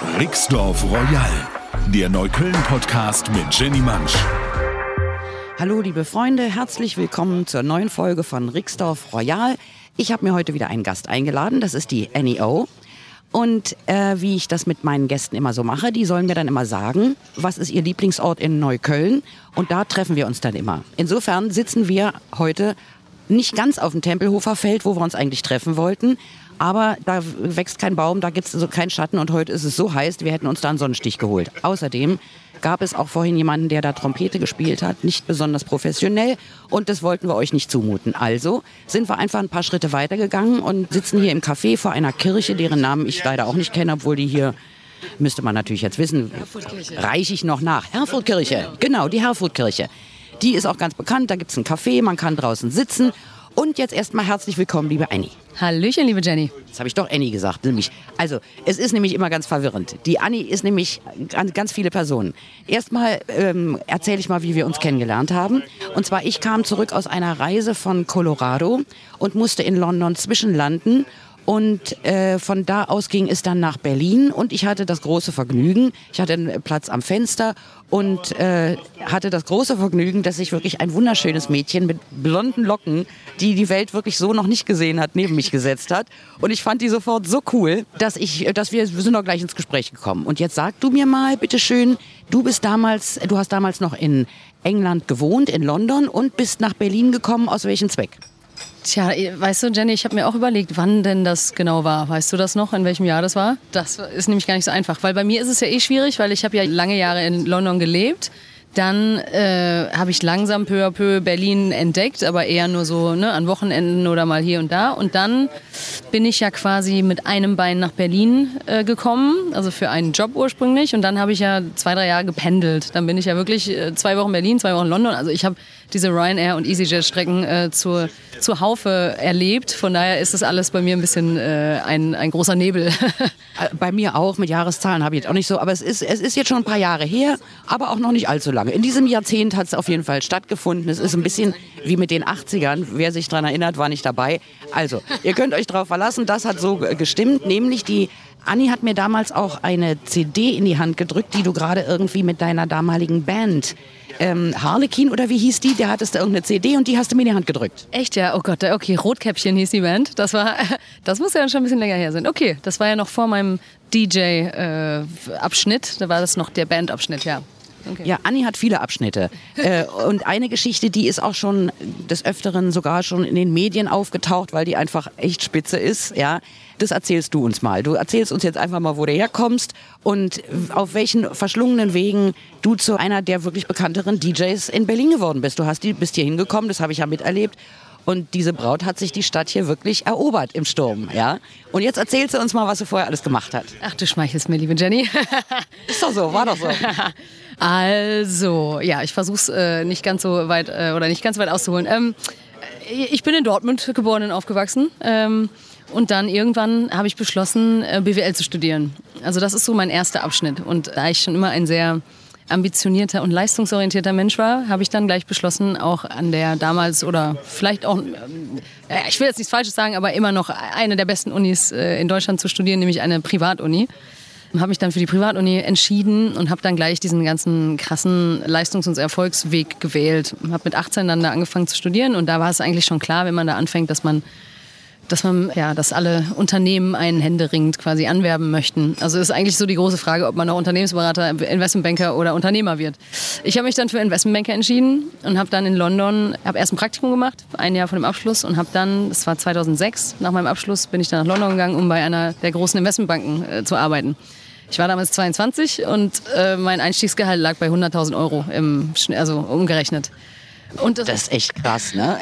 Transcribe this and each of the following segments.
Rixdorf Royal, der Neukölln-Podcast mit Jenny Mansch. Hallo liebe Freunde, herzlich willkommen zur neuen Folge von Rixdorf Royal. Ich habe mir heute wieder einen Gast eingeladen, das ist die NEO. Und äh, wie ich das mit meinen Gästen immer so mache, die sollen mir dann immer sagen, was ist ihr Lieblingsort in Neukölln. Und da treffen wir uns dann immer. Insofern sitzen wir heute nicht ganz auf dem Tempelhofer Feld, wo wir uns eigentlich treffen wollten. Aber da wächst kein Baum, da gibt es also keinen Schatten und heute ist es so heiß, wir hätten uns da einen Sonnenstich geholt. Außerdem gab es auch vorhin jemanden, der da Trompete gespielt hat, nicht besonders professionell und das wollten wir euch nicht zumuten. Also sind wir einfach ein paar Schritte weitergegangen und sitzen hier im Café vor einer Kirche, deren Namen ich leider auch nicht kenne, obwohl die hier müsste man natürlich jetzt wissen, reiche ich noch nach. Herfordkirche, genau, die Herfordkirche. Die ist auch ganz bekannt, da gibt es ein Café, man kann draußen sitzen. Und jetzt erstmal herzlich willkommen, liebe Annie. Hallöchen, liebe Jenny. Jetzt habe ich doch Annie gesagt. Nämlich, also, es ist nämlich immer ganz verwirrend. Die Annie ist nämlich ganz, ganz viele Personen. Erstmal ähm, erzähle ich mal, wie wir uns kennengelernt haben. Und zwar, ich kam zurück aus einer Reise von Colorado und musste in London zwischenlanden und äh, von da aus ging es dann nach Berlin und ich hatte das große Vergnügen, ich hatte einen Platz am Fenster und äh, hatte das große Vergnügen, dass ich wirklich ein wunderschönes Mädchen mit blonden Locken, die die Welt wirklich so noch nicht gesehen hat, neben mich gesetzt hat. Und ich fand die sofort so cool, dass ich, dass wir, wir sind doch gleich ins Gespräch gekommen. Und jetzt sag du mir mal, bitteschön, du bist damals, du hast damals noch in England gewohnt, in London und bist nach Berlin gekommen. Aus welchem Zweck? Tja, weißt du, Jenny, ich habe mir auch überlegt, wann denn das genau war. Weißt du das noch, in welchem Jahr das war? Das ist nämlich gar nicht so einfach, weil bei mir ist es ja eh schwierig, weil ich habe ja lange Jahre in London gelebt. Dann äh, habe ich langsam peu à peu Berlin entdeckt, aber eher nur so ne, an Wochenenden oder mal hier und da. Und dann bin ich ja quasi mit einem Bein nach Berlin äh, gekommen, also für einen Job ursprünglich. Und dann habe ich ja zwei, drei Jahre gependelt. Dann bin ich ja wirklich äh, zwei Wochen Berlin, zwei Wochen London. Also ich habe diese Ryanair und EasyJet-Strecken äh, zur, zur Haufe erlebt. Von daher ist das alles bei mir ein bisschen äh, ein, ein großer Nebel. Äh, bei mir auch, mit Jahreszahlen habe ich jetzt auch nicht so. Aber es ist, es ist jetzt schon ein paar Jahre her, aber auch noch nicht allzu lange. In diesem Jahrzehnt hat es auf jeden Fall stattgefunden. Es ist ein bisschen wie mit den 80ern. Wer sich daran erinnert, war nicht dabei. Also, ihr könnt euch darauf verlassen, das hat so gestimmt. Nämlich die Anni hat mir damals auch eine CD in die Hand gedrückt, die du gerade irgendwie mit deiner damaligen Band ähm, Harlequin oder wie hieß die? Der hattest da irgendeine CD und die hast du mir in die Hand gedrückt. Echt, ja? Oh Gott, okay, Rotkäppchen hieß die Band. Das war, das muss ja schon ein bisschen länger her sein. Okay, das war ja noch vor meinem DJ-Abschnitt. Äh, da war das noch der Bandabschnitt, ja. Okay. Ja, Anni hat viele Abschnitte. äh, und eine Geschichte, die ist auch schon des Öfteren sogar schon in den Medien aufgetaucht, weil die einfach echt spitze ist. Ja, das erzählst du uns mal. Du erzählst uns jetzt einfach mal, wo du herkommst und auf welchen verschlungenen Wegen du zu einer der wirklich bekannteren DJs in Berlin geworden bist. Du hast die, bist hier hingekommen, das habe ich ja miterlebt. Und diese Braut hat sich die Stadt hier wirklich erobert im Sturm, ja. Und jetzt erzählst du uns mal, was sie vorher alles gemacht hat. Ach, du schmeichelst mir, liebe Jenny. Ist doch so, war doch so. Also, ja, ich versuche es äh, nicht ganz so weit äh, oder nicht ganz weit auszuholen. Ähm, ich bin in Dortmund geboren und aufgewachsen. Ähm, und dann irgendwann habe ich beschlossen, äh, BWL zu studieren. Also das ist so mein erster Abschnitt. Und da ich schon immer ein sehr ambitionierter und leistungsorientierter Mensch war, habe ich dann gleich beschlossen, auch an der damals oder vielleicht auch, äh, ich will jetzt nichts Falsches sagen, aber immer noch eine der besten Unis äh, in Deutschland zu studieren, nämlich eine Privatuni habe mich dann für die Privatuni entschieden und habe dann gleich diesen ganzen krassen Leistungs- und Erfolgsweg gewählt. Habe mit 18 dann da angefangen zu studieren und da war es eigentlich schon klar, wenn man da anfängt, dass man dass man, ja, dass alle Unternehmen einen händeringend quasi anwerben möchten. Also ist eigentlich so die große Frage, ob man noch Unternehmensberater, Investmentbanker oder Unternehmer wird. Ich habe mich dann für Investmentbanker entschieden und habe dann in London, habe erst ein Praktikum gemacht, ein Jahr vor dem Abschluss und habe dann, das war 2006, nach meinem Abschluss bin ich dann nach London gegangen, um bei einer der großen Investmentbanken äh, zu arbeiten. Ich war damals 22 und äh, mein Einstiegsgehalt lag bei 100.000 Euro, im, also umgerechnet. Und das, Das ist echt krass, ne?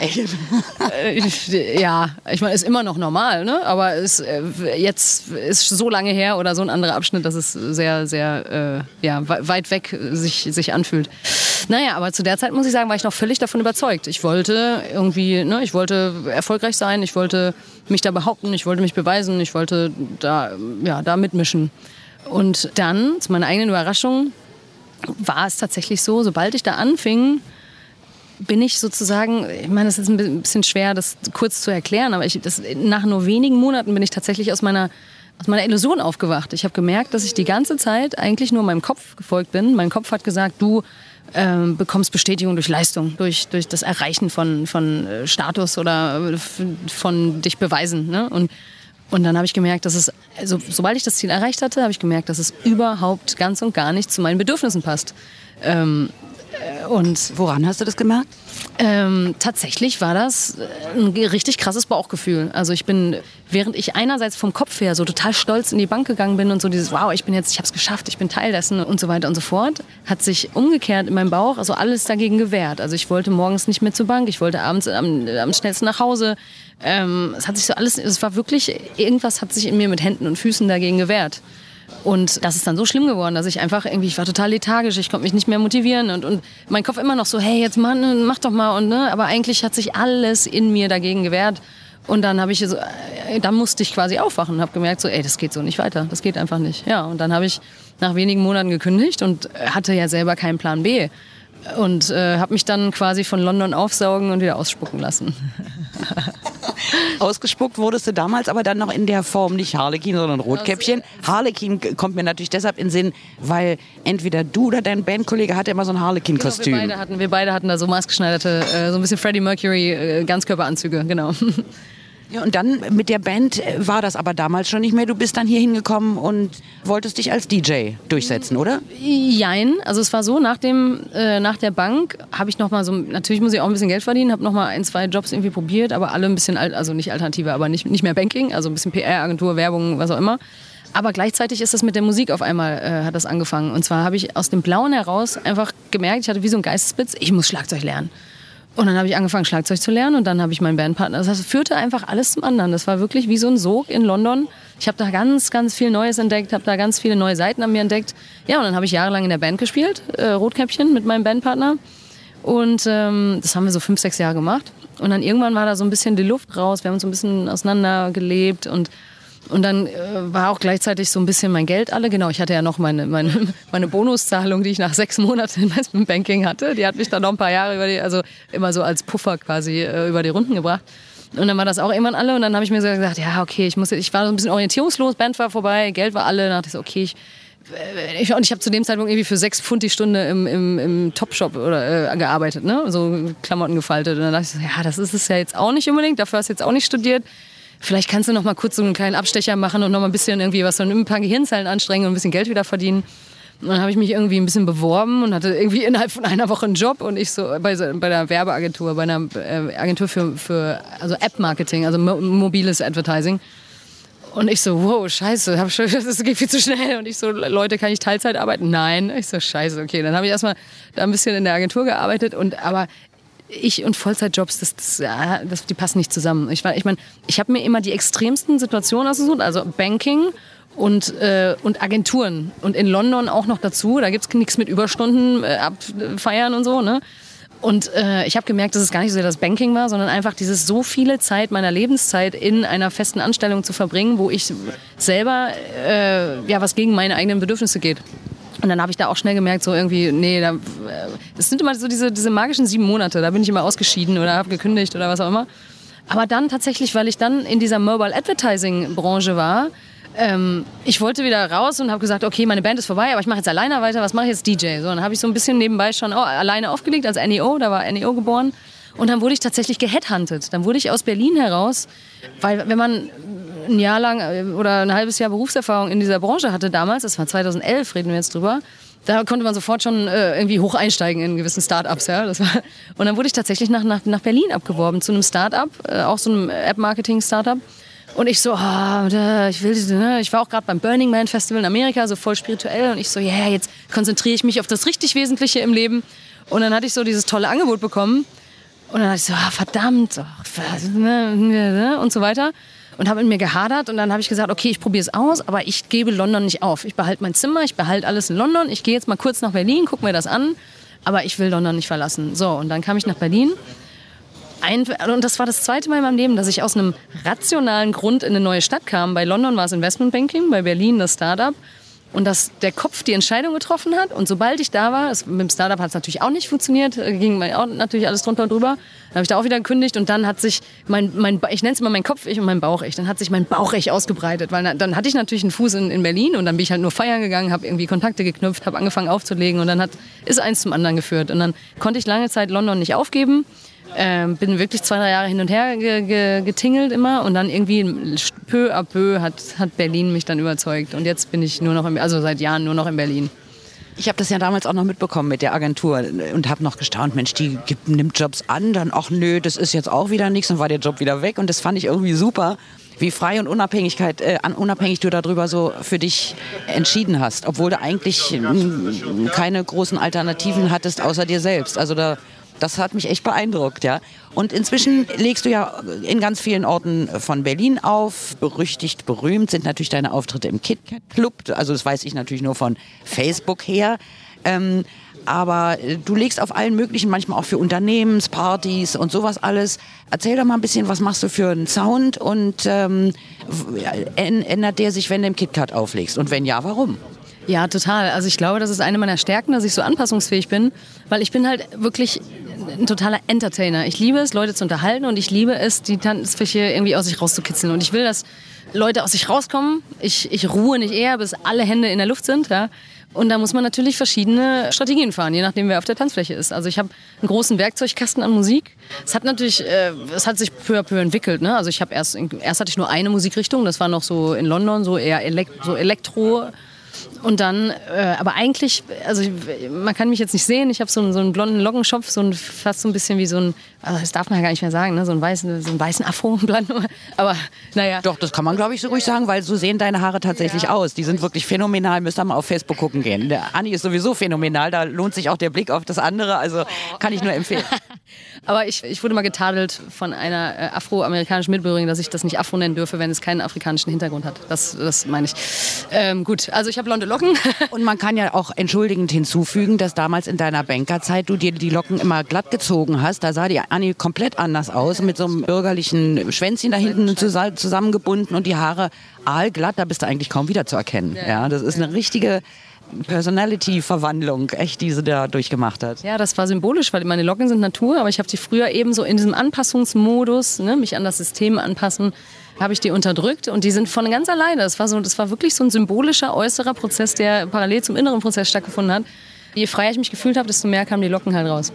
äh, ja, ich meine, ist immer noch normal, ne? Aber es, äh, jetzt ist so lange her oder so ein anderer Abschnitt, dass es sehr, sehr äh, ja, we- weit weg sich, sich anfühlt. Naja, aber zu der Zeit muss ich sagen, war ich noch völlig davon überzeugt. Ich wollte irgendwie, ne, ich wollte erfolgreich sein, ich wollte mich da behaupten, ich wollte mich beweisen, ich wollte da, ja, da mitmischen. Und dann, zu meiner eigenen Überraschung, war es tatsächlich so, sobald ich da anfing, bin ich sozusagen, ich meine, es ist ein bisschen schwer, das kurz zu erklären, aber ich, das, nach nur wenigen Monaten bin ich tatsächlich aus meiner, aus meiner Illusion aufgewacht. Ich habe gemerkt, dass ich die ganze Zeit eigentlich nur meinem Kopf gefolgt bin. Mein Kopf hat gesagt, du ähm, bekommst Bestätigung durch Leistung, durch, durch das Erreichen von, von äh, Status oder äh, von dich beweisen. Ne? Und, und dann habe ich gemerkt, dass es, also, sobald ich das Ziel erreicht hatte, habe ich gemerkt, dass es überhaupt ganz und gar nicht zu meinen Bedürfnissen passt. Ähm, äh, und Woran hast du das gemerkt? ähm, tatsächlich war das äh, ein richtig krasses Bauchgefühl. Also ich bin, während ich einerseits vom Kopf her so total stolz in die Bank gegangen bin und so dieses, wow, ich bin jetzt, ich habe es geschafft, ich bin Teil dessen und so weiter und so fort, hat sich umgekehrt in meinem Bauch also alles dagegen gewehrt. Also ich wollte morgens nicht mehr zur Bank, ich wollte abends am, am schnellsten nach Hause. Ähm, es hat sich so alles, es war wirklich, irgendwas hat sich in mir mit Händen und Füßen dagegen gewehrt. Und das ist dann so schlimm geworden, dass ich einfach irgendwie, ich war total lethargisch, ich konnte mich nicht mehr motivieren und, und mein Kopf immer noch so, hey, jetzt Mann, mach doch mal und ne, aber eigentlich hat sich alles in mir dagegen gewehrt. Und dann habe ich so, äh, dann musste ich quasi aufwachen und habe gemerkt, so, ey, das geht so nicht weiter, das geht einfach nicht. Ja, und dann habe ich nach wenigen Monaten gekündigt und hatte ja selber keinen Plan B und äh, habe mich dann quasi von London aufsaugen und wieder ausspucken lassen. Ausgespuckt wurdest du damals aber dann noch in der Form nicht Harlekin, sondern Rotkäppchen. Harlekin kommt mir natürlich deshalb in den Sinn, weil entweder du oder dein Bandkollege hatte immer so ein Genau, wir, Harlekin-Kostüm. beide hatten, wir beide hatten da so maßgeschneiderte, äh, so ein bisschen Freddie Mercury äh, Ganzkörperanzüge, genau. Ja, und dann mit der Band äh, war das aber damals schon nicht mehr. Du bist dann hier hingekommen und wolltest dich als DJ durchsetzen, oder? Jein, also es war so, nach, dem, äh, nach der Bank habe ich noch mal so, natürlich muss ich auch ein bisschen Geld verdienen, habe noch mal ein, zwei Jobs irgendwie probiert, aber alle ein bisschen, alt, also nicht Alternative, aber nicht, nicht mehr Banking, also ein bisschen PR-Agentur, Werbung, was auch immer. Aber gleichzeitig ist das mit der Musik auf einmal, äh, hat das angefangen. Und zwar habe ich aus dem Blauen heraus einfach gemerkt, ich hatte wie so ein Geistesblitz, ich muss Schlagzeug lernen. Und dann habe ich angefangen, Schlagzeug zu lernen und dann habe ich meinen Bandpartner. Das führte einfach alles zum anderen. Das war wirklich wie so ein Sog in London. Ich habe da ganz, ganz viel Neues entdeckt, habe da ganz viele neue Seiten an mir entdeckt. Ja, und dann habe ich jahrelang in der Band gespielt, äh, Rotkäppchen mit meinem Bandpartner. Und ähm, das haben wir so fünf, sechs Jahre gemacht. Und dann irgendwann war da so ein bisschen die Luft raus. Wir haben uns so ein bisschen auseinander gelebt und und dann äh, war auch gleichzeitig so ein bisschen mein Geld alle. Genau, ich hatte ja noch meine, meine, meine Bonuszahlung, die ich nach sechs Monaten Investment Banking hatte. Die hat mich dann noch ein paar Jahre über die, also immer so als Puffer quasi äh, über die Runden gebracht. Und dann war das auch irgendwann alle. Und dann habe ich mir so gesagt, ja, okay, ich muss, ich war so ein bisschen orientierungslos, Band war vorbei, Geld war alle. Dann dachte ich so, okay, ich, äh, ich, und ich habe zu dem Zeitpunkt irgendwie für sechs Pfund die Stunde im, im, im Topshop oder, äh, gearbeitet, ne? so Klamotten gefaltet. Und dann dachte ich so, ja, das ist es ja jetzt auch nicht unbedingt, dafür hast du jetzt auch nicht studiert. Vielleicht kannst du noch mal kurz so einen kleinen Abstecher machen und noch mal ein bisschen irgendwie was von ein paar Gehirnzellen anstrengen und ein bisschen Geld wieder verdienen. Und dann habe ich mich irgendwie ein bisschen beworben und hatte irgendwie innerhalb von einer Woche einen Job und ich so bei, bei einer Werbeagentur, bei einer äh, Agentur für, für also App-Marketing, also mo mobiles Advertising. Und ich so, wow, scheiße, das geht viel zu schnell. Und ich so, Leute, kann ich Teilzeit arbeiten? Nein. Ich so, scheiße, okay. Dann habe ich erstmal da ein bisschen in der Agentur gearbeitet und aber ich und Vollzeitjobs, das, das, das, die passen nicht zusammen. Ich, ich meine, ich habe mir immer die extremsten Situationen ausgesucht, also Banking und, äh, und Agenturen. Und in London auch noch dazu, da gibt's nichts mit Überstunden äh, abfeiern und so, ne? Und äh, ich habe gemerkt, dass es gar nicht so sehr das Banking war, sondern einfach dieses so viele Zeit meiner Lebenszeit in einer festen Anstellung zu verbringen, wo ich selber äh, ja was gegen meine eigenen Bedürfnisse geht. Und dann habe ich da auch schnell gemerkt, so irgendwie, nee, da, äh, das sind immer so diese, diese magischen sieben Monate, da bin ich immer ausgeschieden oder habe gekündigt oder was auch immer. Aber dann tatsächlich, weil ich dann in dieser Mobile Advertising Branche war, ähm, ich wollte wieder raus und habe gesagt, okay, meine Band ist vorbei, aber ich mache jetzt alleine weiter, was mache ich jetzt DJ? So, dann habe ich so ein bisschen nebenbei schon oh, alleine aufgelegt als NEO, da war NEO geboren. Und dann wurde ich tatsächlich geheadhuntet. Dann wurde ich aus Berlin heraus, weil wenn man ein Jahr lang äh, oder ein halbes Jahr Berufserfahrung in dieser Branche hatte damals, das war 2011, reden wir jetzt drüber, da konnte man sofort schon äh, irgendwie hoch einsteigen in gewissen Startups. Ja? Das war, und dann wurde ich tatsächlich nach, nach, nach Berlin abgeworben zu einem Startup, äh, auch so einem App-Marketing-Startup. Und ich so, da, ich will, ne? ich war auch gerade beim Burning Man Festival in Amerika, so voll spirituell. Und ich so, ja, yeah, jetzt konzentriere ich mich auf das richtig Wesentliche im Leben. Und dann hatte ich so dieses tolle Angebot bekommen. Und dann dachte ich so, ah, verdammt, oh, und so weiter. Und habe in mir gehadert und dann habe ich gesagt, okay, ich probiere es aus, aber ich gebe London nicht auf. Ich behalte mein Zimmer, ich behalte alles in London. Ich gehe jetzt mal kurz nach Berlin, gucke mir das an, aber ich will London nicht verlassen. So, und dann kam ich nach Berlin. Ein, und das war das zweite Mal in meinem Leben, dass ich aus einem rationalen Grund in eine neue Stadt kam. Bei London war es Investmentbanking, bei Berlin das Startup und dass der Kopf die Entscheidung getroffen hat. Und sobald ich da war, das, mit dem Startup hat es natürlich auch nicht funktioniert, äh, ging auch natürlich alles drunter und drüber. Dann habe ich da auch wieder gekündigt und dann hat sich mein, mein ich nenne es immer mein Kopf-Ich und mein Bauch-Ich, dann hat sich mein Bauch-Ich ausgebreitet, weil dann hatte ich natürlich einen Fuß in, in Berlin und dann bin ich halt nur feiern gegangen, habe irgendwie Kontakte geknüpft, habe angefangen aufzulegen und dann hat, ist eins zum anderen geführt. Und dann konnte ich lange Zeit London nicht aufgeben ähm, bin wirklich zwei, drei Jahre hin und her ge ge getingelt immer und dann irgendwie peu à peu hat, hat Berlin mich dann überzeugt. Und jetzt bin ich nur noch, im, also seit Jahren nur noch in Berlin. Ich habe das ja damals auch noch mitbekommen mit der Agentur und habe noch gestaunt, Mensch, die gibt, nimmt Jobs an, dann, ach nö, das ist jetzt auch wieder nichts, dann war der Job wieder weg und das fand ich irgendwie super, wie frei und Unabhängigkeit, äh, unabhängig du darüber so für dich entschieden hast, obwohl du eigentlich äh, keine großen Alternativen hattest außer dir selbst. Also da das hat mich echt beeindruckt, ja. Und inzwischen legst du ja in ganz vielen Orten von Berlin auf. Berüchtigt, berühmt sind natürlich deine Auftritte im KitKat Club. Also das weiß ich natürlich nur von Facebook her. Ähm, aber du legst auf allen möglichen, manchmal auch für Unternehmenspartys und sowas alles. Erzähl doch mal ein bisschen, was machst du für einen Sound und ähm, ändert der sich, wenn du im KitKat auflegst? Und wenn ja, warum? Ja, total. Also ich glaube, das ist eine meiner Stärken, dass ich so anpassungsfähig bin, weil ich bin halt wirklich ein totaler Entertainer. Ich liebe es, Leute zu unterhalten und ich liebe es, die Tanzfläche irgendwie aus sich rauszukitzeln. Und ich will, dass Leute aus sich rauskommen. Ich, ich ruhe nicht eher, bis alle Hände in der Luft sind. Ja. Und da muss man natürlich verschiedene Strategien fahren, je nachdem, wer auf der Tanzfläche ist. Also ich habe einen großen Werkzeugkasten an Musik. Es hat natürlich, äh, es hat sich peu à peu entwickelt. Ne? Also ich habe erst, erst hatte ich nur eine Musikrichtung. Das war noch so in London so eher Elekt so Elektro. Und dann, äh, aber eigentlich, also man kann mich jetzt nicht sehen, ich habe so, einen, so einen blonden Lockenschopf, so ein, fast so ein bisschen wie so ein, also das darf man ja gar nicht mehr sagen, ne? so, einen weißen, so einen weißen Afro, aber naja. Doch, das kann man glaube ich so ruhig sagen, weil so sehen deine Haare tatsächlich ja. aus. Die sind wirklich phänomenal, müsst ihr mal auf Facebook gucken gehen. Der Anni ist sowieso phänomenal, da lohnt sich auch der Blick auf das andere, also kann ich nur empfehlen. aber ich, ich wurde mal getadelt von einer äh, afroamerikanischen Mitbürgerin, dass ich das nicht Afro nennen dürfe, wenn es keinen afrikanischen Hintergrund hat. Das, das meine ich. Ähm, gut, also ich habe blonde Locken. Und man kann ja auch entschuldigend hinzufügen, dass damals in deiner Bankerzeit du dir die Locken immer glatt gezogen hast. Da sah die Anni komplett anders aus, mit so einem bürgerlichen Schwänzchen da hinten zusammengebunden und die Haare aalglatt. Da bist du eigentlich kaum wieder zu erkennen. Ja, das ist eine richtige Personality-Verwandlung, echt, die sie da durchgemacht hat. Ja, das war symbolisch, weil meine Locken sind Natur, aber ich habe sie früher eben so in diesem Anpassungsmodus, ne, mich an das System anpassen, habe ich die unterdrückt und die sind von ganz alleine. Das war, so, das war wirklich so ein symbolischer äußerer Prozess, der parallel zum inneren Prozess stattgefunden hat. Je freier ich mich gefühlt habe, desto mehr kamen die Locken halt raus.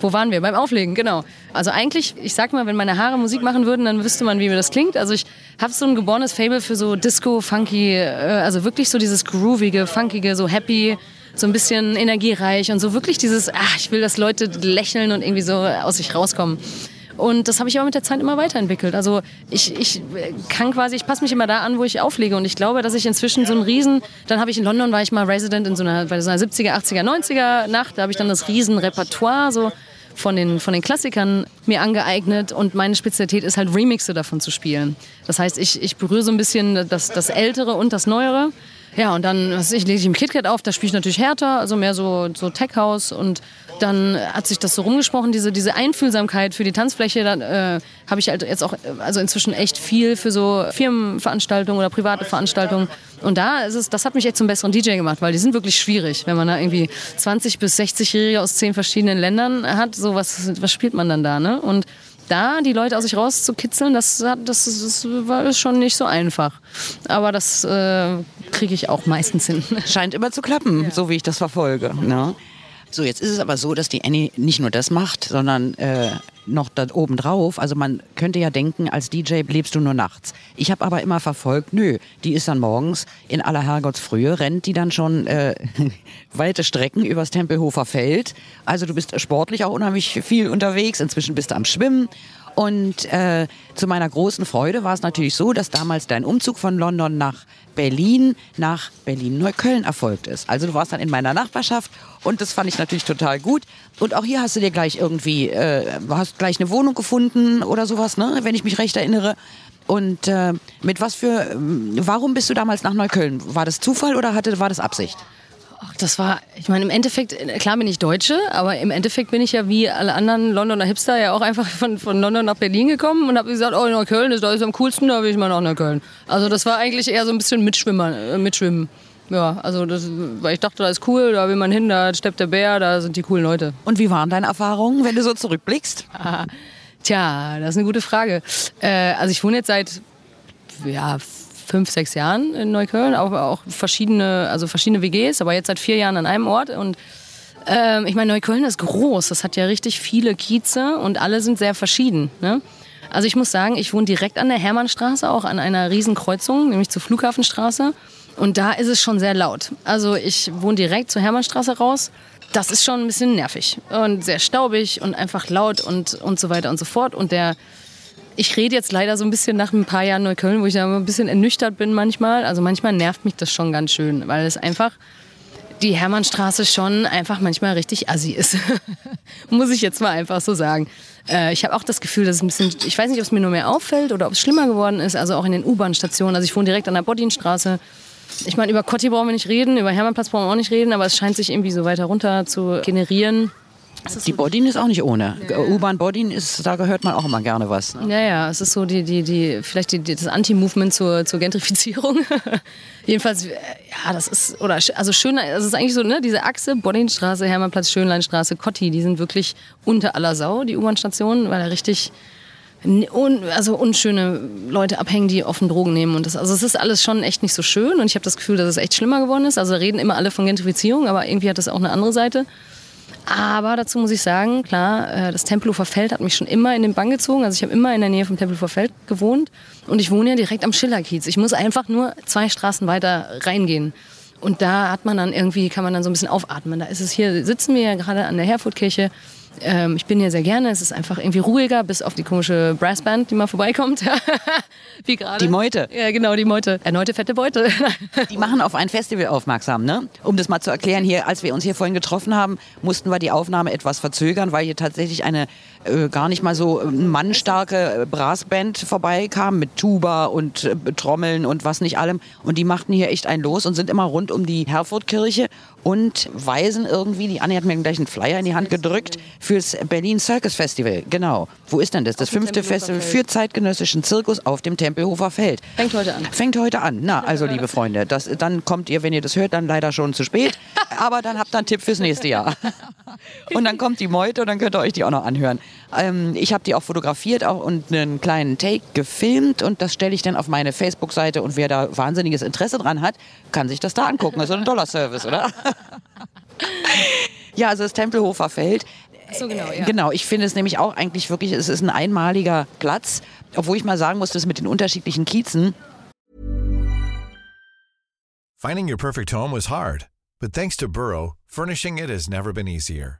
Wo waren wir? Beim Auflegen, genau. Also eigentlich, ich sag mal, wenn meine Haare Musik machen würden, dann wüsste man, wie mir das klingt. Also ich habe so ein geborenes Fable für so Disco, Funky, äh, also wirklich so dieses groovige, funkige, so happy, so ein bisschen energiereich und so wirklich dieses, ach, ich will, dass Leute lächeln und irgendwie so aus sich rauskommen. Und das habe ich aber mit der Zeit immer weiterentwickelt. Also ich, ich kann quasi, ich passe mich immer da an, wo ich auflege. Und ich glaube, dass ich inzwischen so ein Riesen, dann habe ich in London, war ich mal Resident in so einer, bei so einer 70er, 80er, 90er Nacht, da habe ich dann das Riesenrepertoire so von den, von den Klassikern mir angeeignet und meine Spezialität ist halt Remixe davon zu spielen. Das heißt, ich, ich berühre so ein bisschen das, das Ältere und das Neuere. Ja, und dann was ich, lege ich im KitKat auf, da spiele ich natürlich härter, also mehr so, so Tech House und dann hat sich das so rumgesprochen, diese, diese Einfühlsamkeit für die Tanzfläche, dann äh, habe ich halt jetzt auch, also inzwischen echt viel für so Firmenveranstaltungen oder private Veranstaltungen. Und da ist es, das hat mich echt zum besseren DJ gemacht, weil die sind wirklich schwierig, wenn man da irgendwie 20 bis 60-Jährige aus zehn verschiedenen Ländern hat, so was, was spielt man dann da, ne? Und da die Leute aus sich rauszukitzeln, das, das, das war schon nicht so einfach. Aber das äh, kriege ich auch meistens hin. Scheint immer zu klappen, ja. so wie ich das verfolge. Ne? So, jetzt ist es aber so, dass die Annie nicht nur das macht, sondern äh, noch da oben drauf. Also man könnte ja denken, als DJ lebst du nur nachts. Ich habe aber immer verfolgt, nö, die ist dann morgens in aller Herrgottsfrühe, rennt die dann schon äh, weite Strecken übers Tempelhofer Feld. Also du bist sportlich auch unheimlich viel unterwegs. Inzwischen bist du am Schwimmen und äh, zu meiner großen Freude war es natürlich so, dass damals dein Umzug von London nach Berlin nach Berlin-Neukölln erfolgt ist. Also du warst dann in meiner Nachbarschaft und das fand ich natürlich total gut. Und auch hier hast du dir gleich irgendwie, äh, hast gleich eine Wohnung gefunden oder sowas, ne? wenn ich mich recht erinnere. Und äh, mit was für, ähm, warum bist du damals nach Neukölln? War das Zufall oder hatte, war das Absicht? Ach, das war, ich meine, im Endeffekt, klar bin ich Deutsche, aber im Endeffekt bin ich ja wie alle anderen Londoner Hipster ja auch einfach von, von London nach Berlin gekommen und habe gesagt, oh, Neukölln ist, da ist am coolsten, da will ich mal nach Neukölln. Also das war eigentlich eher so ein bisschen Mitschwimmer, äh, Mitschwimmen. Ja, also das, weil ich dachte, da ist cool, da will man hin, da steppt der Bär, da sind die coolen Leute. Und wie waren deine Erfahrungen, wenn du so zurückblickst? Tja, das ist eine gute Frage. Äh, also ich wohne jetzt seit ja, fünf, sechs Jahren in Neukölln, auch, auch verschiedene, also verschiedene WGs, aber jetzt seit vier Jahren an einem Ort und ähm, ich meine, Neukölln ist groß, das hat ja richtig viele Kieze und alle sind sehr verschieden. Ne? Also ich muss sagen, ich wohne direkt an der Hermannstraße, auch an einer Riesenkreuzung, nämlich zur Flughafenstraße. Und da ist es schon sehr laut. Also ich wohne direkt zur Hermannstraße raus. Das ist schon ein bisschen nervig und sehr staubig und einfach laut und, und so weiter und so fort. Und der ich rede jetzt leider so ein bisschen nach ein paar Jahren Neukölln, wo ich da ein bisschen ernüchtert bin manchmal. Also manchmal nervt mich das schon ganz schön, weil es einfach die Hermannstraße schon einfach manchmal richtig assi ist. Muss ich jetzt mal einfach so sagen. Äh, ich habe auch das Gefühl, dass es ein bisschen, ich weiß nicht, ob es mir nur mehr auffällt oder ob es schlimmer geworden ist, also auch in den U-Bahn-Stationen. Also ich wohne direkt an der Bodinstraße. Ich meine, über Kotti brauchen wir nicht reden, über Hermannplatz brauchen wir auch nicht reden, aber es scheint sich irgendwie so weiter runter zu generieren. Die Bodin ist auch nicht ohne. Ja, ja. U-Bahn Bodin ist, da gehört man auch immer gerne was. Ne? Ja, ja, es ist so die, die, die, vielleicht die, die das Anti-Movement zur, zur Gentrifizierung. Jedenfalls, ja, das ist, oder, also schön, es ist eigentlich so, ne, diese Achse, Bodinstraße, Hermannplatz, Schönleinstraße, Kotti, die sind wirklich unter aller Sau, die U-Bahn-Stationen, weil da richtig, un, also unschöne Leute abhängen, die offen Drogen nehmen und das, also es ist alles schon echt nicht so schön und ich habe das Gefühl, dass es echt schlimmer geworden ist. Also reden immer alle von Gentrifizierung, aber irgendwie hat das auch eine andere Seite. Aber dazu muss ich sagen, klar, äh, das Tempelhofer Feld hat mich schon immer in den Bann gezogen. Also ich habe immer in der Nähe vom Tempelhofer Feld gewohnt und ich wohne ja direkt am Schillerkiez. Ich muss einfach nur zwei Straßen weiter reingehen. Und da hat man dann irgendwie, kann man dann so ein bisschen aufatmen. Da ist es hier, sitzen wir ja gerade an der Herfurtkirche ähm, ich bin hier sehr gerne. Es ist einfach irgendwie ruhiger, bis auf die komische Brassband, die mal vorbeikommt. Wie gerade. Die Meute. Ja, genau, die Meute. Erneute fette Beute. die machen auf ein Festival aufmerksam, ne? Um das mal zu erklären, hier, als wir uns hier vorhin getroffen haben, mussten wir die Aufnahme etwas verzögern, weil hier tatsächlich eine äh, gar nicht mal so äh, mannstarke äh, Brassband vorbeikam mit Tuba und äh, Trommeln und was nicht allem. Und die machten hier echt ein Los und sind immer rund um die Herfordkirche und weisen irgendwie, die Anne hat mir gleich einen Flyer in die Hand gedrückt, fürs Berlin Circus Festival. Genau. Wo ist denn das? Das fünfte Festival für zeitgenössischen Zirkus auf dem Tempelhofer Feld. Fängt heute an. Fängt heute an. Na, also liebe Freunde, das, dann kommt ihr, wenn ihr das hört, dann leider schon zu spät. Aber dann habt ihr einen Tipp fürs nächste Jahr. Und dann kommt die Meute und dann könnt ihr euch die auch noch anhören. Ähm, ich habe die auch fotografiert auch und einen kleinen Take gefilmt und das stelle ich dann auf meine Facebook-Seite und wer da wahnsinniges Interesse dran hat, kann sich das da angucken. Das ist ein Dollar-Service, oder? ja, also das Tempelhofer Feld. So, genau, ja. genau, ich finde es nämlich auch eigentlich wirklich, es ist ein einmaliger Platz, obwohl ich mal sagen muss, das mit den unterschiedlichen Kiezen. Finding your perfect home was hard, but thanks to Burrow, furnishing it has never been easier.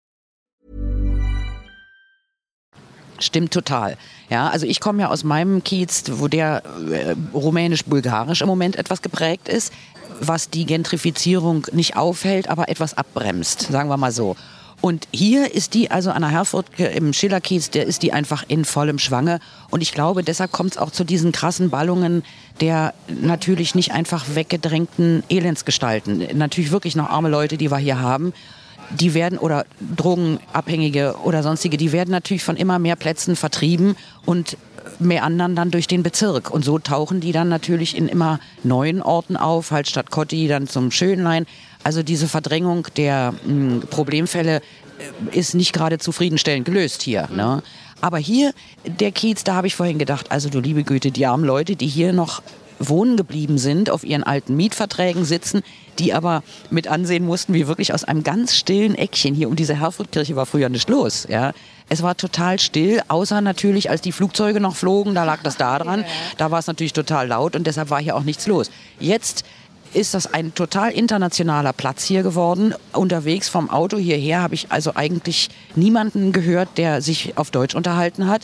Stimmt total. Ja, also ich komme ja aus meinem Kiez, wo der äh, rumänisch-bulgarisch im Moment etwas geprägt ist, was die Gentrifizierung nicht aufhält, aber etwas abbremst, sagen wir mal so. Und hier ist die, also an der Herford im Schillerkiez, der ist die einfach in vollem Schwange. Und ich glaube, deshalb kommt es auch zu diesen krassen Ballungen der natürlich nicht einfach weggedrängten Elendsgestalten. Natürlich wirklich noch arme Leute, die wir hier haben. Die werden, oder Drogenabhängige oder sonstige, die werden natürlich von immer mehr Plätzen vertrieben und mehr anderen dann durch den Bezirk. Und so tauchen die dann natürlich in immer neuen Orten auf, halt statt Kotti dann zum Schönlein. Also diese Verdrängung der mh, hm, Problemfälle äh, ist nicht gerade zufriedenstellend gelöst hier. Ne? Aber hier, der Kiez, da habe ich vorhin gedacht, also du liebe Güte, die armen Leute, die hier noch wohnen geblieben sind, auf ihren alten Mietverträgen sitzen, die aber mit ansehen mussten, wie wirklich aus einem ganz stillen Eckchen hier um diese Herfordkirche war früher nicht los. Ja. Es war total still, außer natürlich, als die Flugzeuge noch flogen, da lag das da dran. Da war es natürlich total laut und deshalb war hier auch nichts los. Jetzt ist das ein total internationaler Platz hier geworden. Unterwegs vom Auto hierher habe ich also eigentlich niemanden gehört, der sich auf Deutsch unterhalten hat.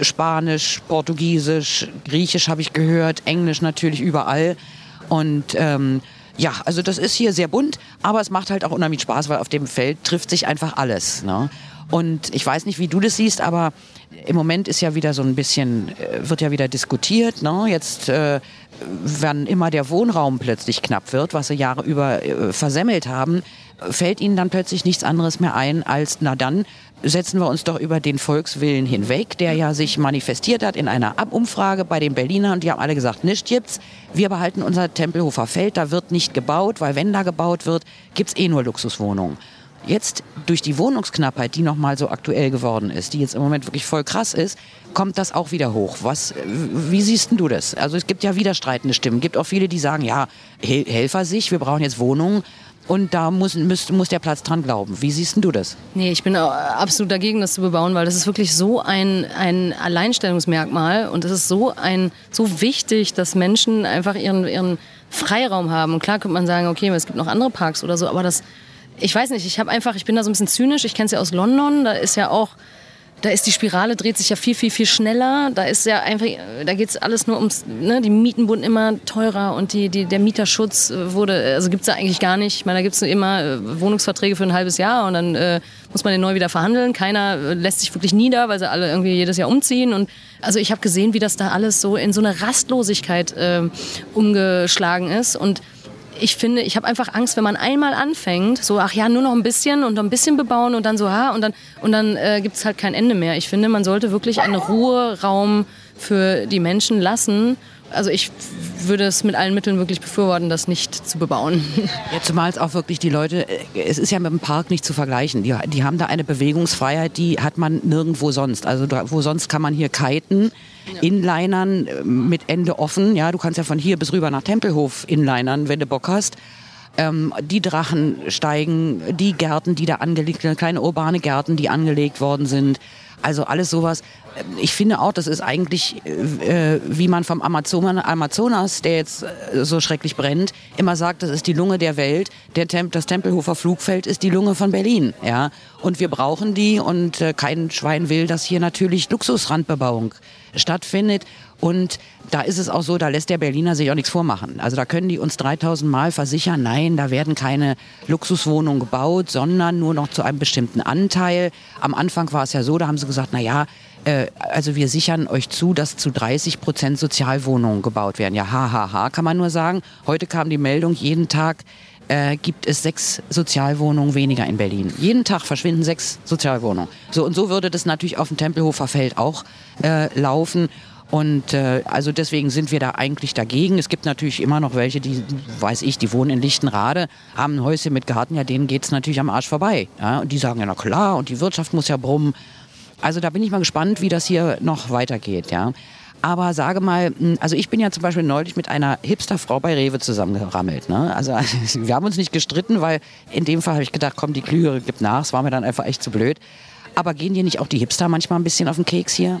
Spanisch, Portugiesisch, Griechisch habe ich gehört, Englisch natürlich überall. Und ähm, ja, also das ist hier sehr bunt, aber es macht halt auch unheimlich Spaß, weil auf dem Feld trifft sich einfach alles. Ne? Und ich weiß nicht, wie du das siehst, aber im Moment ist ja wieder so ein bisschen, äh, wird ja wieder diskutiert. Ne? Jetzt, äh, wenn immer der Wohnraum plötzlich knapp wird, was sie Jahre über äh, versemmelt haben, fällt ihnen dann plötzlich nichts anderes mehr ein, als, na dann setzen wir uns doch über den Volkswillen hinweg, der ja sich manifestiert hat in einer Umfrage bei den Berlinern die haben alle gesagt, nichts gibt's. Wir behalten unser Tempelhofer Feld, da wird nicht gebaut, weil wenn da gebaut wird, gibt's eh nur Luxuswohnungen. Jetzt durch die Wohnungsknappheit, die nochmal so aktuell geworden ist, die jetzt im Moment wirklich voll krass ist, kommt das auch wieder hoch. Was, wie siehst du das? Also es gibt ja widerstreitende Stimmen. Es gibt auch viele, die sagen, ja, Helfer sich, wir brauchen jetzt Wohnungen. Und da muss, muss, muss der Platz dran glauben. Wie siehst du das? Nee, ich bin absolut dagegen, das zu bebauen, weil das ist wirklich so ein, ein Alleinstellungsmerkmal und es ist so, ein, so wichtig, dass Menschen einfach ihren, ihren Freiraum haben. Und klar könnte man sagen, okay, es gibt noch andere Parks oder so, aber das, ich weiß nicht, ich habe einfach, ich bin da so ein bisschen zynisch. Ich kenne es ja aus London, da ist ja auch da ist die Spirale, dreht sich ja viel, viel, viel schneller. Da ist ja einfach, da geht es alles nur ums, ne, die Mieten wurden immer teurer und die, die, der Mieterschutz wurde, also gibt es da eigentlich gar nicht. Ich meine, da gibt es immer äh, Wohnungsverträge für ein halbes Jahr und dann äh, muss man den neu wieder verhandeln. Keiner äh, lässt sich wirklich nieder, weil sie alle irgendwie jedes Jahr umziehen. Und also ich habe gesehen, wie das da alles so in so eine Rastlosigkeit äh, umgeschlagen ist. Und ich finde, ich habe einfach Angst, wenn man einmal anfängt, so, ach ja, nur noch ein bisschen und noch ein bisschen bebauen und dann so, ha, und dann, und dann äh, gibt es halt kein Ende mehr. Ich finde, man sollte wirklich einen Ruheraum für die Menschen lassen. Also ich würde es mit allen Mitteln wirklich befürworten, das nicht zu bebauen. Ja, zumal es auch wirklich die Leute, äh, es ist ja mit dem Park nicht zu vergleichen. Die, die haben da eine Bewegungsfreiheit, die hat man nirgendwo sonst. Also da, wo sonst kann man hier kiten ja. Inlinern äh, mit Ende offen. Ja, du kannst ja von hier bis rüber nach Tempelhof inlinern, wenn du Bock hast. Ähm, die Drachen steigen, die Gärten, die da angelegt sind, kleine urbane Gärten, die angelegt worden sind. Also alles sowas. Ich finde auch, das ist eigentlich, äh, wie man vom Amazon Amazonas, der jetzt äh, so schrecklich brennt, immer sagt, das ist die Lunge der Welt. Der Temp das Tempelhofer Flugfeld ist die Lunge von Berlin. Ja? Und wir brauchen die und äh, kein Schwein will, dass hier natürlich Luxusrandbebauung stattfindet. Und da ist es auch so, da lässt der Berliner sich auch nichts vormachen. Also da können die uns 3000 Mal versichern, nein, da werden keine Luxuswohnungen gebaut, sondern nur noch zu einem bestimmten Anteil. Am Anfang war es ja so, da haben sie gesagt, na ja, äh, also wir sichern euch zu, dass zu 30 Prozent Sozialwohnungen gebaut werden. Ja, hahaha, ha, ha, kann man nur sagen. Heute kam die Meldung, jeden Tag äh, gibt es sechs Sozialwohnungen weniger in Berlin. Jeden Tag verschwinden sechs Sozialwohnungen. So und so würde das natürlich auf dem Tempelhofer Feld auch äh, laufen. Und äh, also deswegen sind wir da eigentlich dagegen. Es gibt natürlich immer noch welche, die, weiß ich, die wohnen in Lichtenrade, haben ein Häuschen mit Garten, ja, denen geht es natürlich am Arsch vorbei. Ja? Und die sagen ja, na klar, und die Wirtschaft muss ja brummen. Also da bin ich mal gespannt, wie das hier noch weitergeht. Ja? Aber sage mal, hm, also ich bin ja zum Beispiel neulich mit einer Hipsterfrau bei Rewe zusammengerammelt. Ne? Also wir haben uns nicht gestritten, weil in dem Fall habe ich gedacht, komm, die Klügere gibt nach. Es war mir dann einfach echt zu blöd. Aber gehen dir nicht auch die Hipster manchmal ein bisschen auf den Keks hier?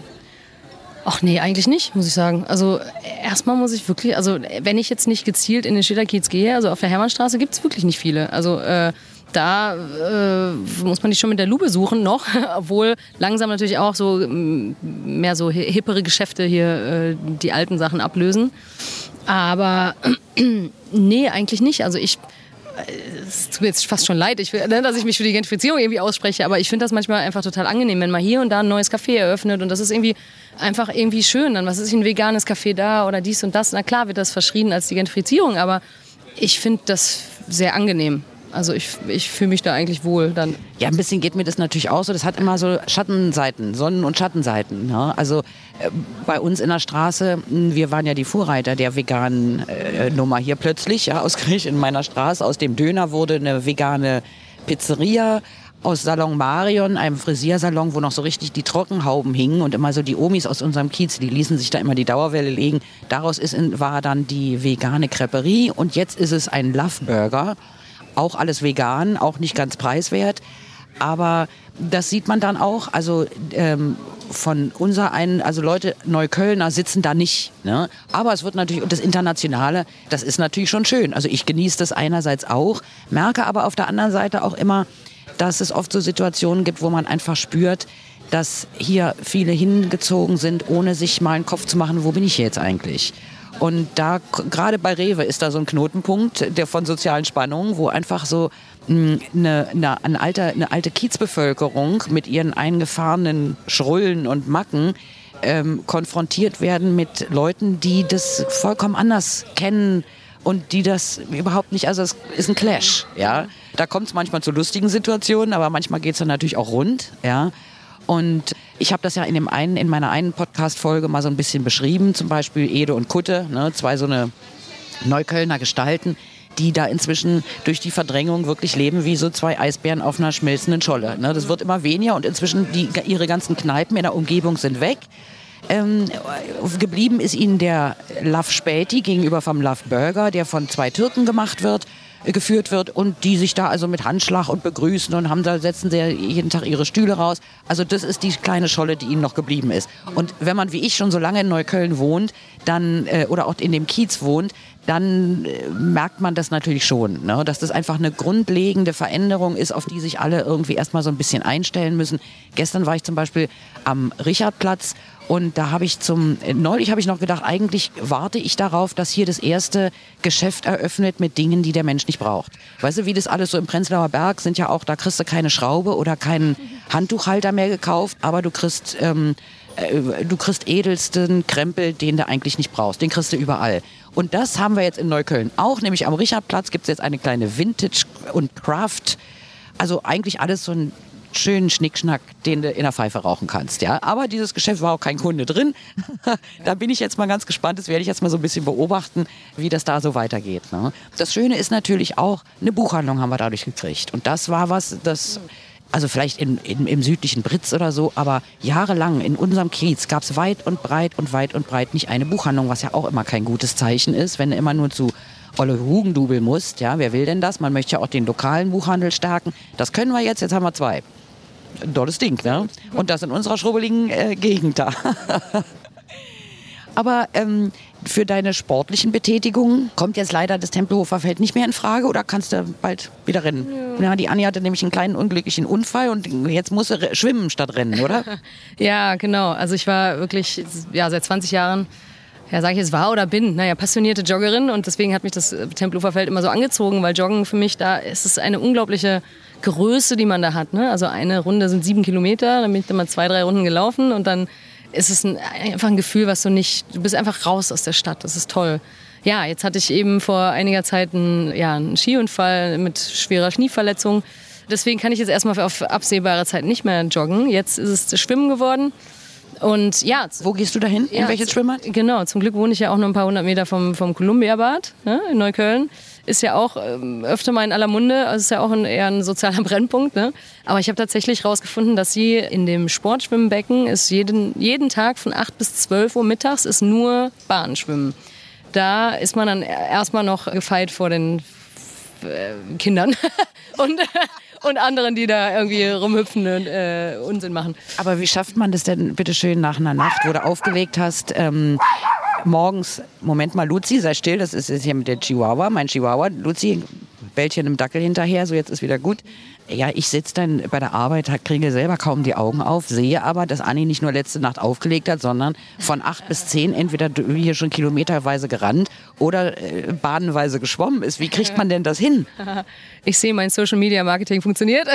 Ach nee, eigentlich nicht, muss ich sagen. Also erstmal muss ich wirklich, also wenn ich jetzt nicht gezielt in den Schilderkiez gehe, also auf der Hermannstraße gibt es wirklich nicht viele. Also äh, da äh, muss man die schon mit der Lupe suchen noch, obwohl langsam natürlich auch so mehr so hippere Geschäfte hier äh, die alten Sachen ablösen. Aber nee, eigentlich nicht. Also ich es tut mir jetzt fast schon leid, ich, ne, dass ich mich für die Gentrifizierung irgendwie ausspreche, aber ich finde das manchmal einfach total angenehm, wenn man hier und da ein neues Café eröffnet und das ist irgendwie einfach irgendwie schön. Dann was ist ein veganes Café da oder dies und das. Na klar wird das verschrien als die Gentrifizierung, aber ich finde das sehr angenehm. Also ich, ich fühle mich da eigentlich wohl dann. Ja, ein bisschen geht mir das natürlich auch so. Das hat immer so Schattenseiten, Sonnen- und Schattenseiten. Ne? Also äh, bei uns in der Straße, hm, wir waren ja die Vorreiter der veganen äh, Nummer hier plötzlich, ja, ausgerechnet in meiner Straße. Aus dem Döner wurde eine vegane Pizzeria. aus Salon Marion, einem Frisiersalon, wo noch so richtig die Trockenhauben hingen und immer so die Omis aus unserem Kiez, die ließen sich da immer die Dauerwelle legen. Daraus ist in, war dann die vegane Creperie und jetzt ist es ein Love Burger. Auch alles vegan, auch nicht ganz preiswert. Aber das sieht man dann auch. Also ähm, von unser einen, also Leute, Neuköllner sitzen da nicht. Ne? Aber es wird natürlich, und das Internationale, das ist natürlich schon schön. Also ich genieße das einerseits auch, merke aber auf der anderen Seite auch immer, dass es oft so Situationen gibt, wo man einfach spürt, dass hier viele hingezogen sind, ohne sich mal einen Kopf zu machen, wo bin ich jetzt eigentlich? Und da, gerade bei Rewe ist da so ein Knotenpunkt der von sozialen Spannungen, wo einfach so eine, eine, eine, alte, eine alte Kiezbevölkerung mit ihren eingefahrenen Schrullen und Macken ähm, konfrontiert werden mit Leuten, die das vollkommen anders kennen und die das überhaupt nicht, also es ist ein Clash, ja. Da kommt es manchmal zu lustigen Situationen, aber manchmal geht es dann natürlich auch rund, ja. Und ich habe das ja in, dem einen, in meiner einen Podcast-Folge mal so ein bisschen beschrieben, zum Beispiel Ede und Kutte, ne, zwei so eine Neuköllner Gestalten, die da inzwischen durch die Verdrängung wirklich leben wie so zwei Eisbären auf einer schmelzenden Scholle. Ne? Das wird immer weniger und inzwischen die, ihre ganzen Kneipen in der Umgebung sind weg. Ähm, geblieben ist ihnen der Love Späti gegenüber vom Love Burger, der von zwei Türken gemacht wird geführt wird und die sich da also mit Handschlag und begrüßen und haben da setzen sie jeden Tag ihre Stühle raus. Also das ist die kleine Scholle, die ihnen noch geblieben ist. Und wenn man wie ich schon so lange in Neukölln wohnt, dann äh, oder auch in dem Kiez wohnt, dann äh, merkt man das natürlich schon, ne? dass das einfach eine grundlegende Veränderung ist, auf die sich alle irgendwie erstmal so ein bisschen einstellen müssen. Gestern war ich zum Beispiel am Richardplatz und da habe ich zum, neulich habe ich noch gedacht, eigentlich warte ich darauf, dass hier das erste Geschäft eröffnet mit Dingen, die der Mensch nicht braucht. Weißt du, wie das alles so im Prenzlauer Berg sind ja auch, da kriegst du keine Schraube oder keinen Handtuchhalter mehr gekauft, aber du kriegst, ähm, äh, du kriegst edelsten Krempel, den du eigentlich nicht brauchst. Den kriegst du überall. Und das haben wir jetzt in Neukölln auch, nämlich am Richardplatz gibt es jetzt eine kleine Vintage- und Craft- also eigentlich alles so ein schönen Schnickschnack, den du in der Pfeife rauchen kannst. Ja? Aber dieses Geschäft war auch kein Kunde drin. da bin ich jetzt mal ganz gespannt. Das werde ich jetzt mal so ein bisschen beobachten, wie das da so weitergeht. Ne? Das Schöne ist natürlich auch, eine Buchhandlung haben wir dadurch gekriegt. Und das war was, das also vielleicht in, in, im südlichen Britz oder so, aber jahrelang in unserem Kiez gab es weit und breit und weit und breit nicht eine Buchhandlung, was ja auch immer kein gutes Zeichen ist, wenn du immer nur zu Olle Hugendubel musst. Ja, wer will denn das? Man möchte ja auch den lokalen Buchhandel stärken. Das können wir jetzt, jetzt haben wir zwei ein tolles Ding. Ne? Und das in unserer schrubbeligen äh, Gegend da. Aber ähm, für deine sportlichen Betätigungen kommt jetzt leider das Tempelhofer Feld nicht mehr in Frage oder kannst du bald wieder rennen? Ja. ja die Anni hatte nämlich einen kleinen unglücklichen Unfall und jetzt muss sie schwimmen statt rennen, oder? ja, genau. Also ich war wirklich ja, seit 20 Jahren ja, sage ich jetzt war oder bin, naja, passionierte Joggerin und deswegen hat mich das Tempelhofer Feld immer so angezogen, weil Joggen für mich da ist es eine unglaubliche Größe, die man da hat. Ne? Also eine Runde sind sieben Kilometer, dann bin ich dann mal zwei, drei Runden gelaufen und dann ist es ein, einfach ein Gefühl, was du nicht, du bist einfach raus aus der Stadt. Das ist toll. Ja, jetzt hatte ich eben vor einiger Zeit einen, ja, einen Skiunfall mit schwerer Knieverletzung. Deswegen kann ich jetzt erstmal auf absehbare Zeit nicht mehr joggen. Jetzt ist es Schwimmen geworden. Und ja. Wo gehst du dahin? In ja, welches Schwimmbad? Genau, zum Glück wohne ich ja auch nur ein paar hundert Meter vom, vom Columbia-Bad ne, in Neukölln ist ja auch ähm, öfter mal in aller Munde, also ist ja auch ein, eher ein sozialer Brennpunkt. Ne? Aber ich habe tatsächlich herausgefunden, dass sie in dem Sportschwimmbecken ist jeden, jeden Tag von 8 bis 12 Uhr mittags ist nur Bahnschwimmen. Da ist man dann erstmal noch gefeit vor den äh, Kindern und, und anderen, die da irgendwie rumhüpfen und äh, Unsinn machen. Aber wie schafft man das denn bitte schön nach einer Nacht, wo du aufgelegt hast, ähm, morgens, Moment mal, Luzi, sei still, das ist jetzt hier mit der Chihuahua, mein Chihuahua. Luzi, Bällchen im Dackel hinterher, so jetzt ist wieder gut. Ja, ich sitze dann bei der Arbeit, kriege selber kaum die Augen auf, sehe aber, dass Anni nicht nur letzte Nacht aufgelegt hat, sondern von acht bis zehn entweder hier schon kilometerweise gerannt oder äh, bahnenweise geschwommen ist. Wie kriegt man denn das hin? Ich sehe, mein Social Media Marketing funktioniert.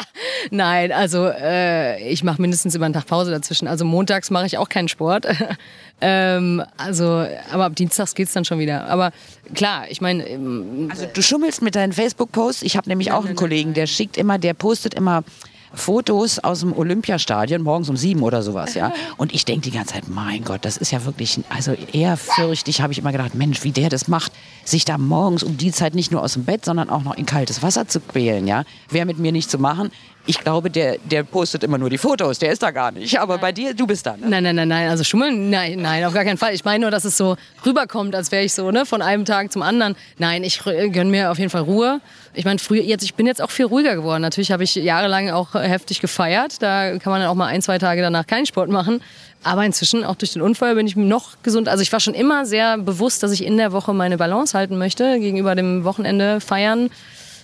Nein, also äh, ich mache mindestens über einen Tag Pause dazwischen. Also montags mache ich auch keinen Sport. ähm, also, aber ab Dienstags geht es dann schon wieder. Aber klar, ich meine. Ähm, also du schummelst mit deinen Facebook-Posts. Ich habe nämlich auch einen Kollegen, der schickt immer, der postet immer Fotos aus dem Olympiastadion morgens um sieben oder sowas, ja. Und ich denke die ganze Zeit, mein Gott, das ist ja wirklich, also ehrfürchtig, habe ich immer gedacht, Mensch, wie der das macht, sich da morgens um die Zeit nicht nur aus dem Bett, sondern auch noch in kaltes Wasser zu quälen, ja. Wäre mit mir nicht zu machen. Ich glaube, der, der postet immer nur die Fotos, der ist da gar nicht. Aber bei dir, du bist da. Ne? Nein, nein, nein, nein. Also schummeln, nein, nein, auf gar keinen Fall. Ich meine nur, dass es so rüberkommt, als wäre ich so, ne, von einem Tag zum anderen. Nein, ich gönne mir auf jeden Fall Ruhe. Ich meine, früher, jetzt, ich bin jetzt auch viel ruhiger geworden. Natürlich habe ich jahrelang auch heftig gefeiert. Da kann man dann auch mal ein, zwei Tage danach keinen Sport machen. Aber inzwischen, auch durch den Unfall, bin ich noch gesund. Also ich war schon immer sehr bewusst, dass ich in der Woche meine Balance halten möchte gegenüber dem Wochenende feiern.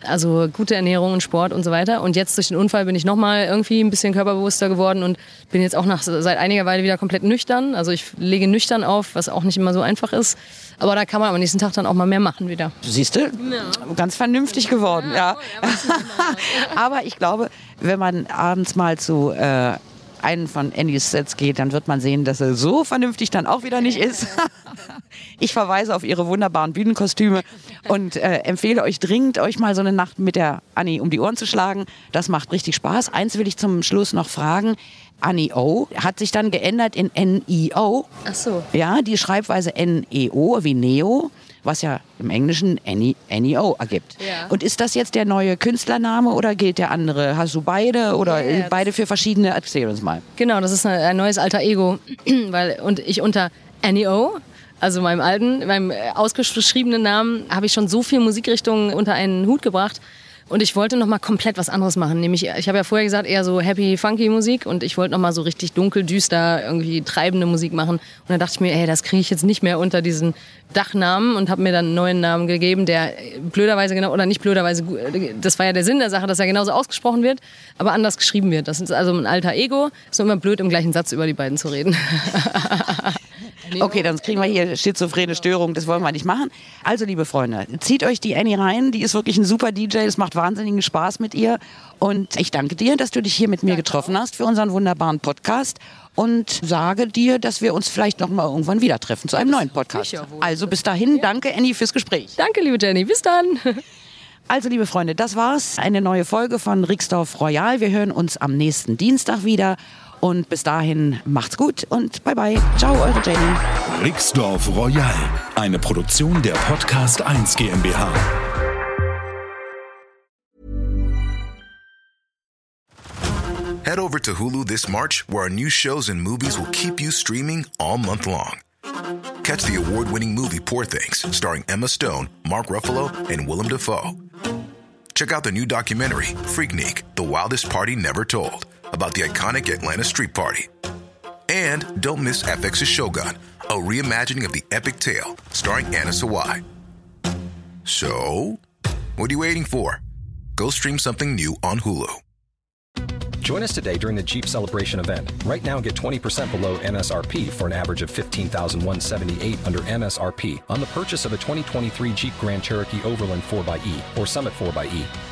Also gute Ernährung und Sport und so weiter. Und jetzt durch den Unfall bin ich nochmal irgendwie ein bisschen körperbewusster geworden und bin jetzt auch nach, seit einiger Weile wieder komplett nüchtern. Also ich lege nüchtern auf, was auch nicht immer so einfach ist. Aber da kann man am nächsten Tag dann auch mal mehr machen wieder. Siehst du? Ja. Ganz vernünftig geworden, ja. ja. Aber ich glaube, wenn man abends mal zu äh, einen von Annys Sets geht, dann wird man sehen, dass er so vernünftig dann auch wieder nicht ist. ich verweise auf ihre wunderbaren Bühnenkostüme und äh, empfehle euch dringend, euch mal so eine Nacht mit der Annie um die Ohren zu schlagen. Das macht richtig Spaß. Eins will ich zum Schluss noch fragen. Annie O hat sich dann geändert in N-I-O. Ach so. Ja, die Schreibweise N-E-O wie Neo was ja im Englischen NEO ergibt. Ja. Und ist das jetzt der neue Künstlername oder gilt der andere? Hast du beide oder yeah, beide für verschiedene? Erzähl uns mal. Genau, das ist ein neues alter Ego. Weil, und ich unter NEO also meinem alten, meinem ausgeschriebenen Namen, habe ich schon so viele Musikrichtungen unter einen Hut gebracht. Und ich wollte noch mal komplett was anderes machen. Nämlich, ich habe ja vorher gesagt, eher so happy, funky Musik. Und ich wollte noch mal so richtig dunkel, düster, irgendwie treibende Musik machen. Und dann dachte ich mir, ey, das kriege ich jetzt nicht mehr unter diesen Dachnamen und habe mir dann einen neuen Namen gegeben, der blöderweise genau, oder nicht blöderweise, das war ja der Sinn der Sache, dass er genauso ausgesprochen wird, aber anders geschrieben wird. Das ist also ein alter Ego. Ist immer blöd, im gleichen Satz über die beiden zu reden. Okay, dann kriegen wir hier schizophrene Störungen, das wollen wir nicht machen. Also, liebe Freunde, zieht euch die Annie rein, die ist wirklich ein super DJ, es macht wahnsinnigen Spaß mit ihr. Und ich danke dir, dass du dich hier mit mir getroffen hast für unseren wunderbaren Podcast und sage dir, dass wir uns vielleicht noch mal irgendwann wieder treffen zu einem neuen Podcast. Also bis dahin, danke Annie fürs Gespräch. Danke, liebe Jenny, bis dann. Also, liebe Freunde, das war's. Eine neue Folge von Rixdorf Royal. Wir hören uns am nächsten Dienstag wieder. Und bis dahin macht's gut und bye bye. Ciao, eure Jenny. Rixdorf Royal, eine Produktion der Podcast 1 GmbH. Head over to Hulu this March, where our new shows and movies will keep you streaming all month long. Catch the award-winning movie Poor Things, starring Emma Stone, Mark Ruffalo, and Willem Dafoe. Check out the new documentary, Freaknik, The Wildest Party Never Told about the iconic Atlanta Street Party. And don't miss FX's Shogun, a reimagining of the epic tale starring Anna Sawai. So, what are you waiting for? Go stream something new on Hulu. Join us today during the Jeep Celebration event. Right now, get 20% below MSRP for an average of 15178 under MSRP on the purchase of a 2023 Jeep Grand Cherokee Overland 4xE or Summit 4xE.